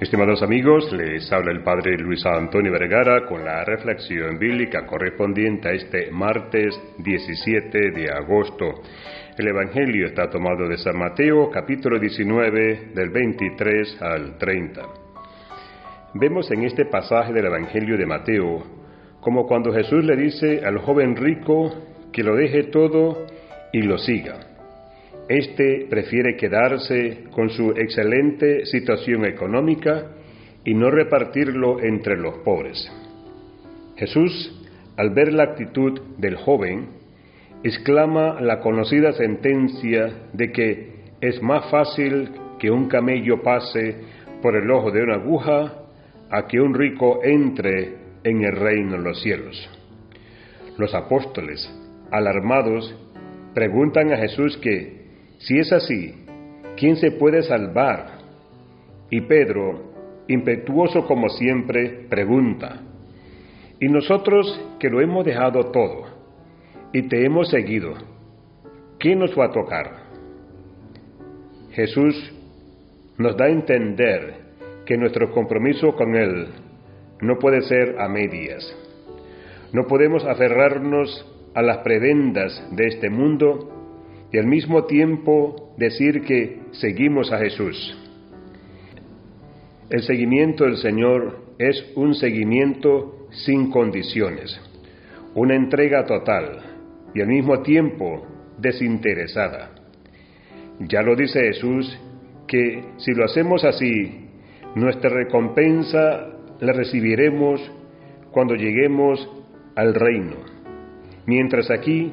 Estimados amigos, les habla el Padre Luis Antonio Vergara con la reflexión bíblica correspondiente a este martes 17 de agosto. El Evangelio está tomado de San Mateo, capítulo 19, del 23 al 30. Vemos en este pasaje del Evangelio de Mateo como cuando Jesús le dice al joven rico que lo deje todo y lo siga. Este prefiere quedarse con su excelente situación económica y no repartirlo entre los pobres. Jesús, al ver la actitud del joven, exclama la conocida sentencia de que es más fácil que un camello pase por el ojo de una aguja a que un rico entre en el reino de los cielos. Los apóstoles, alarmados, preguntan a Jesús que si es así, ¿quién se puede salvar? Y Pedro, impetuoso como siempre, pregunta, ¿y nosotros que lo hemos dejado todo y te hemos seguido, ¿qué nos va a tocar? Jesús nos da a entender que nuestro compromiso con Él no puede ser a medias. No podemos aferrarnos a las prebendas de este mundo y al mismo tiempo decir que seguimos a Jesús. El seguimiento del Señor es un seguimiento sin condiciones, una entrega total y al mismo tiempo desinteresada. Ya lo dice Jesús que si lo hacemos así, nuestra recompensa la recibiremos cuando lleguemos al reino. Mientras aquí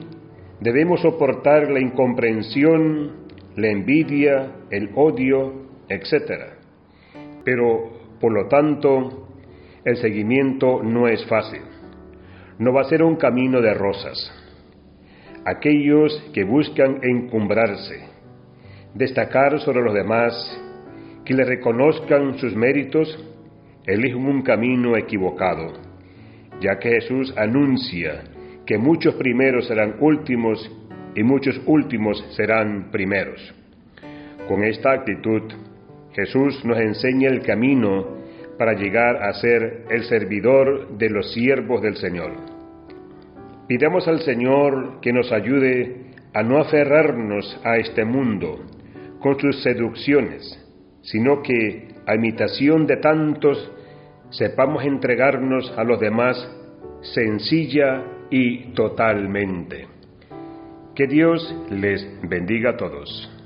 debemos soportar la incomprensión, la envidia, el odio, etc. Pero, por lo tanto, el seguimiento no es fácil. No va a ser un camino de rosas. Aquellos que buscan encumbrarse, destacar sobre los demás, que le reconozcan sus méritos, eligen un camino equivocado, ya que Jesús anuncia que muchos primeros serán últimos y muchos últimos serán primeros. Con esta actitud, Jesús nos enseña el camino para llegar a ser el servidor de los siervos del Señor. Pidamos al Señor que nos ayude a no aferrarnos a este mundo con sus seducciones, sino que, a imitación de tantos, sepamos entregarnos a los demás sencilla y totalmente. Que Dios les bendiga a todos.